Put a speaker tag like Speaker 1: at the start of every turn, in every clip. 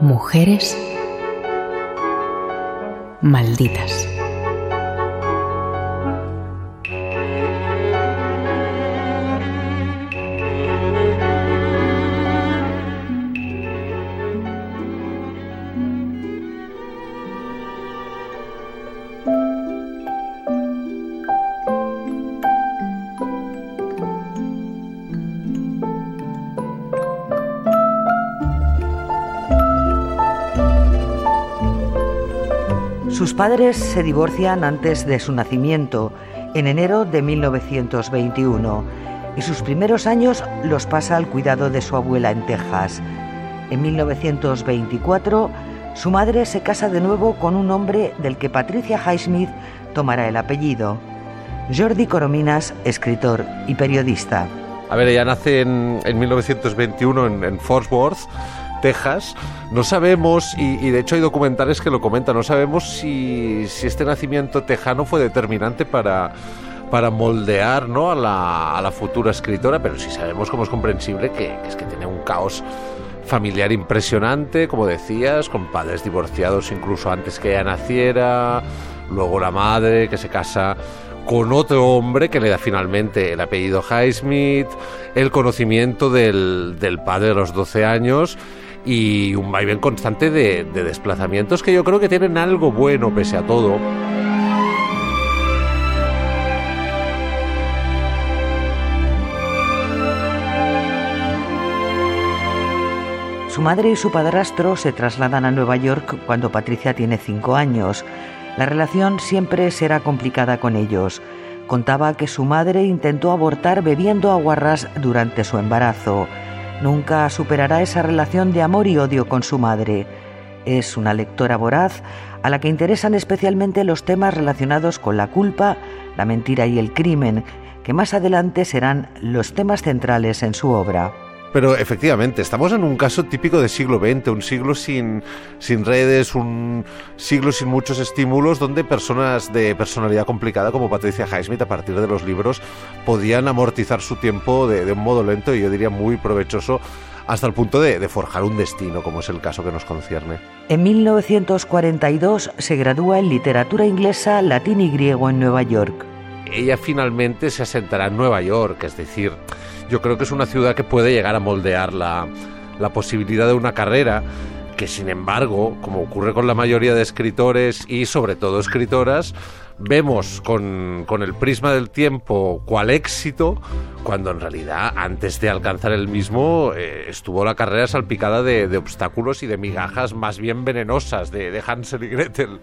Speaker 1: Mujeres malditas.
Speaker 2: Sus padres se divorcian antes de su nacimiento, en enero de 1921, y sus primeros años los pasa al cuidado de su abuela en Texas. En 1924, su madre se casa de nuevo con un hombre del que Patricia Highsmith tomará el apellido. Jordi Corominas, escritor y periodista.
Speaker 3: A ver, ella nace en, 1921 en, Fort Worth Texas. No sabemos, y, de hecho hay documentales que lo comentan, no sabemos si, este nacimiento tejano fue determinante para, para moldear ¿no? a, la, futura escritora, pero sí sabemos como es comprensible que, es que tiene un caos familiar impresionante, como decías, con padres divorciados incluso antes que ella naciera, luego la madre que se casa con otro hombre que le da finalmente el apellido Highsmith, el conocimiento del, del padre de los 12 años y un vaivén constante de, desplazamientos que yo creo que tienen algo bueno pese a todo.
Speaker 2: Su madre y su padrastro se trasladan a Nueva York cuando Patricia tiene cinco años. La relación siempre será complicada con ellos. Contaba que su madre intentó abortar bebiendo aguarrás durante su embarazo. Nunca superará esa relación de amor y odio con su madre. Es una lectora voraz a la que interesan especialmente los temas relacionados con la culpa, la mentira y el crimen, que más adelante serán los temas centrales en su obra.
Speaker 3: Pero efectivamente, estamos en un caso típico del siglo XX, un siglo sin, sin redes, un siglo sin muchos estímulos, donde personas de personalidad complicada como Patricia Highsmith, a partir de los libros, podían amortizar su tiempo de, un modo lento y yo diría muy provechoso hasta el punto de, de, forjar un destino, como es el caso que nos concierne.
Speaker 2: En 1942 se gradúa en literatura inglesa, latín y griego en Nueva York.
Speaker 3: Ella finalmente se asentará en Nueva York, es decir, yo creo que es una ciudad que puede llegar a moldear la, posibilidad de una carrera que sin embargo, como ocurre con la mayoría de escritores y sobre todo escritoras, vemos con, el prisma del tiempo cuál éxito, cuando en realidad antes de alcanzar el mismo eh, estuvo la carrera salpicada de, obstáculos y de migajas más bien venenosas de Hansel y Gretel.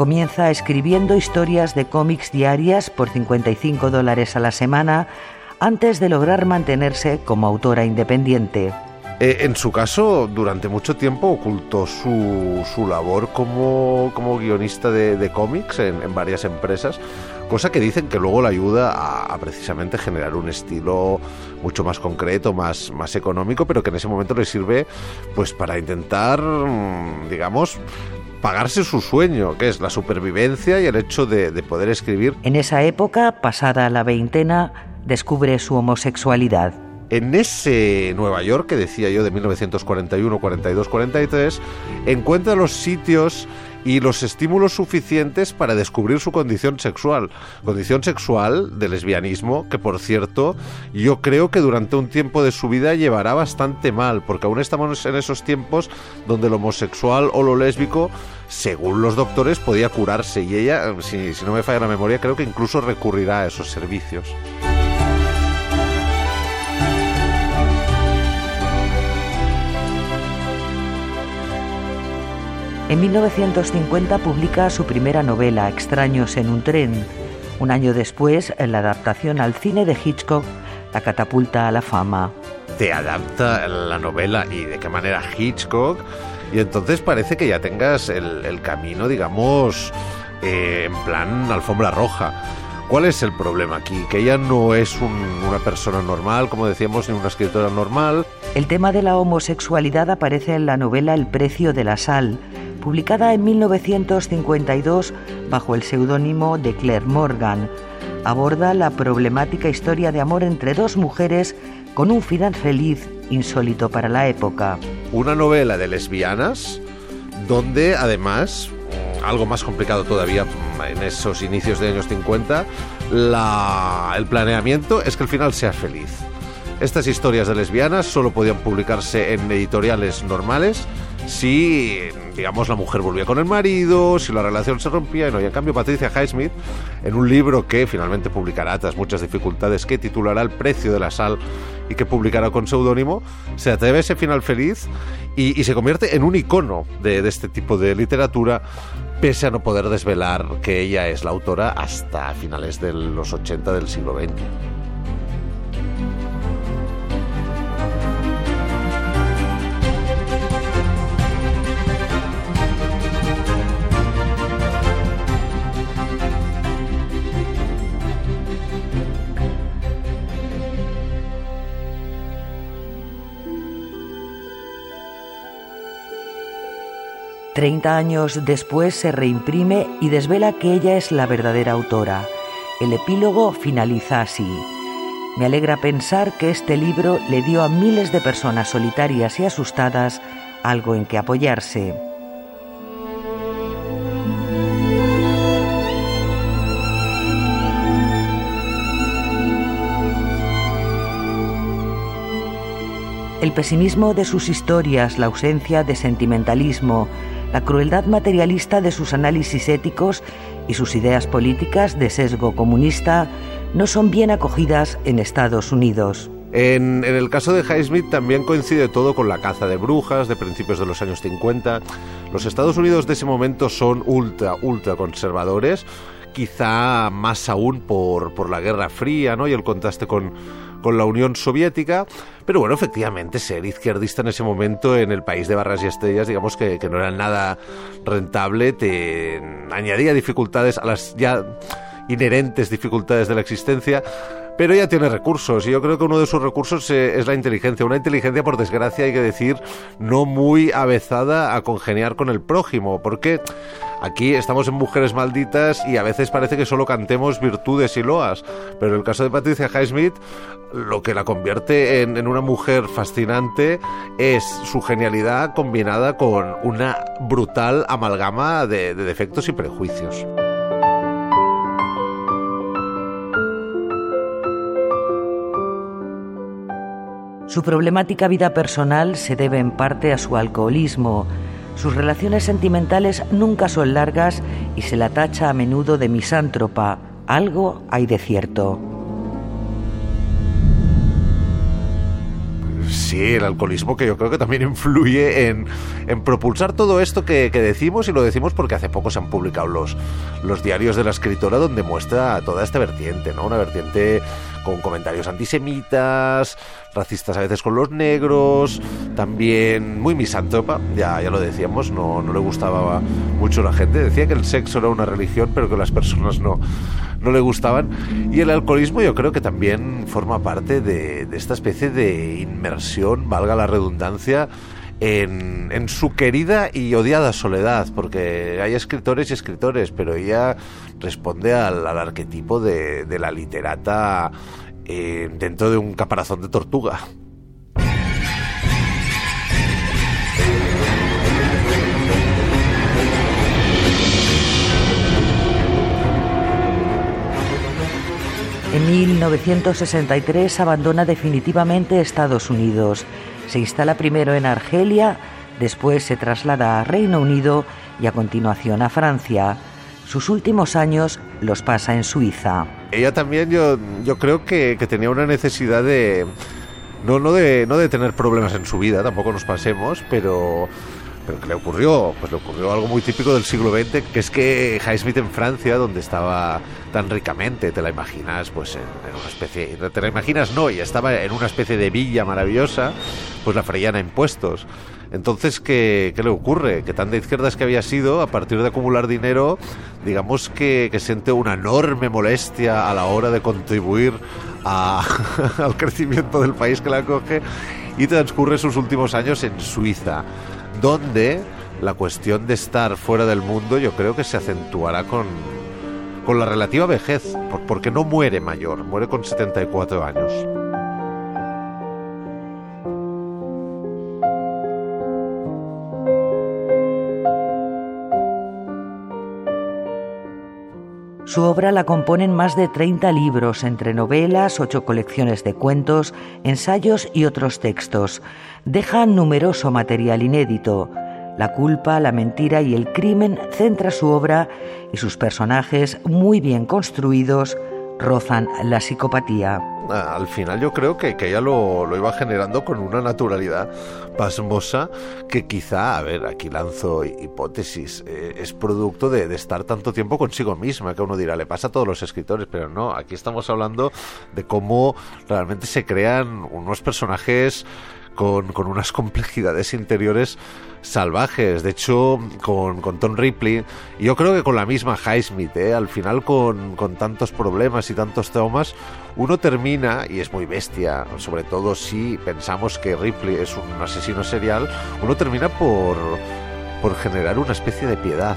Speaker 2: Comienza escribiendo historias de cómics diarias por 55 dólares a la semana antes de lograr mantenerse como autora independiente.
Speaker 3: Eh, en su caso, durante mucho tiempo ocultó su, labor como, guionista de, cómics en, varias empresas, cosa que dicen que luego le ayuda a, precisamente generar un estilo mucho más concreto, más, más económico, pero que en ese momento le sirve pues para intentar, mm, digamos, pagarse su sueño, que es la supervivencia y el hecho de, poder escribir.
Speaker 2: En esa época, pasada la veintena, descubre su homosexualidad.
Speaker 3: En ese Nueva York que decía yo de 1941, 42, 43, encuentra los sitios y los estímulos suficientes para descubrir su condición sexual. Condición sexual de lesbianismo que, por cierto, yo creo que durante un tiempo de su vida llevará bastante mal, porque aún estamos en esos tiempos donde lo homosexual o lo lésbico, según los doctores, podía curarse y ella, si, si no me falla la memoria, creo que incluso recurrirá a esos servicios.
Speaker 2: En 1950 publica su primera novela, Extraños en un tren. Un año después, la adaptación al cine de Hitchcock, la catapulta a la fama.
Speaker 3: Te adapta la novela y de qué manera Hitchcock. Y entonces parece que ya tengas el, camino, digamos, eh, en plan alfombra roja ¿Cuál es el problema aquí? Que ella no es una persona normal, como decíamos, ni una escritora normal.
Speaker 2: El tema de la homosexualidad aparece en la novela El precio de la sal, publicada en 1952 bajo el seudónimo de Claire Morgan. Aborda la problemática historia de amor entre dos mujeres con un final feliz insólito para la época.
Speaker 3: Una novela de lesbianas donde además, algo más complicado todavía en esos inicios de años 50, el planeamiento es que el final sea feliz. Estas historias de lesbianas solo podían publicarse en editoriales normales si, digamos, la mujer volvía con el marido, si la relación se rompía, y en cambio, Patricia Highsmith, en un libro que finalmente publicará tras muchas dificultades, que titulará El precio de la sal y que publicará con seudónimo, se atreve a ese final feliz y, se convierte en un icono de, de este tipo de literatura pese a no poder desvelar que ella es la autora hasta finales de los 80 del siglo XX. 30 años después se reimprime y desvela que ella es la verdadera autora. El epílogo finaliza así. Me alegra pensar que este libro le dio a miles de personas solitarias y asustadas algo en que apoyarse. El pesimismo de sus historias, la ausencia de sentimentalismo, la crueldad materialista de sus análisis éticos y sus ideas políticas de sesgo comunista no son bien acogidas en Estados Unidos. En, el caso de Highsmith también coincide todo con la caza de brujas de principios de los años 50. Los Estados Unidos de ese momento son ultra, ultra conservadores, quizá más aún por, por la Guerra Fría ¿no? y el contraste con, con la Unión Soviética, pero bueno, efectivamente ser izquierdista en ese momento en el país de barras y estrellas, digamos que, no era nada rentable, te añadía dificultades a las ya inherentes dificultades de la existencia pero ella tiene recursos y yo creo que uno de sus recursos eh, es la inteligencia. Una inteligencia, por desgracia, hay que decir, no muy avezada a congeniar con el prójimo, porque aquí estamos en Mujeres Malditas y a veces parece que solo cantemos virtudes y loas, pero en el caso de Patricia Highsmith, lo que la convierte en, una mujer fascinante es su genialidad combinada con una brutal amalgama de defectos y prejuicios.
Speaker 2: Su problemática vida personal se debe en parte a su alcoholismo. Sus relaciones sentimentales nunca son largas y se la tacha a menudo de misántropa. Algo hay de cierto.
Speaker 3: Sí, el alcoholismo que yo creo que también influye en, propulsar todo esto que, decimos y lo decimos porque hace poco se han publicado los, los diarios de la escritora donde muestra toda esta vertiente, ¿no? Una vertiente con comentarios antisemitas, racistas a veces con los negros, también muy misántropa, ya, ya lo decíamos, no, no le gustaba mucho la gente, decía que el sexo era una religión, pero que las personas no, no le gustaban. Y el alcoholismo yo creo que también forma parte de, de esta especie de inmersión, valga la redundancia, en, su querida y odiada soledad, porque hay escritores y escritores, pero ella responde al, arquetipo de, de, la literata eh, dentro de un caparazón de tortuga.
Speaker 2: En 1963 abandona definitivamente Estados Unidos se instala primero en Argelia, después se traslada a Reino Unido y a continuación a Francia. Sus últimos años los pasa en Suiza.
Speaker 3: Ella también yo, yo creo que, tenía una necesidad de no, no, de... no de tener problemas en su vida, tampoco nos pasemos, pero ¿Pero qué le ocurrió? Pues le ocurrió algo muy típico del siglo XX, que es que Highsmith en Francia, donde estaba tan ricamente, te la imaginas, pues en, una especie... Te la imaginas, no, y estaba en una especie de villa maravillosa, pues la freían a impuestos. Entonces, ¿qué, ¿qué, le ocurre? Que tan de izquierdas que había sido, a partir de acumular dinero, digamos que, que siente una enorme molestia a la hora de contribuir al crecimiento del país que la acoge y transcurre sus últimos años en Suiza, donde la cuestión de estar fuera del mundo yo creo que se acentuará con, con la relativa vejez, porque no muere mayor, muere con 74 años.
Speaker 2: Su obra la componen más de 30 libros, entre novelas, ocho colecciones de cuentos, ensayos y otros textos. Deja numeroso material inédito. La culpa, la mentira y el crimen centra su obra y sus personajes, muy bien construidos, rozan la psicopatía.
Speaker 3: Ah, al final yo creo que, que ella lo, lo, iba generando con una naturalidad pasmosa que quizá, a ver, aquí lanzo hipótesis, eh, es producto de, de, estar tanto tiempo consigo misma, que uno dirá, le pasa a todos los escritores, pero no, aquí estamos hablando de cómo realmente se crean unos personajes con, con unas complejidades interiores salvajes. De hecho, con, con, Tom Ripley, yo creo que con la misma Highsmith, ¿eh? al final con, con, tantos problemas y tantos traumas, uno termina, y es muy bestia, sobre todo si pensamos que Ripley es un asesino serial, uno termina por, por generar una especie de piedad.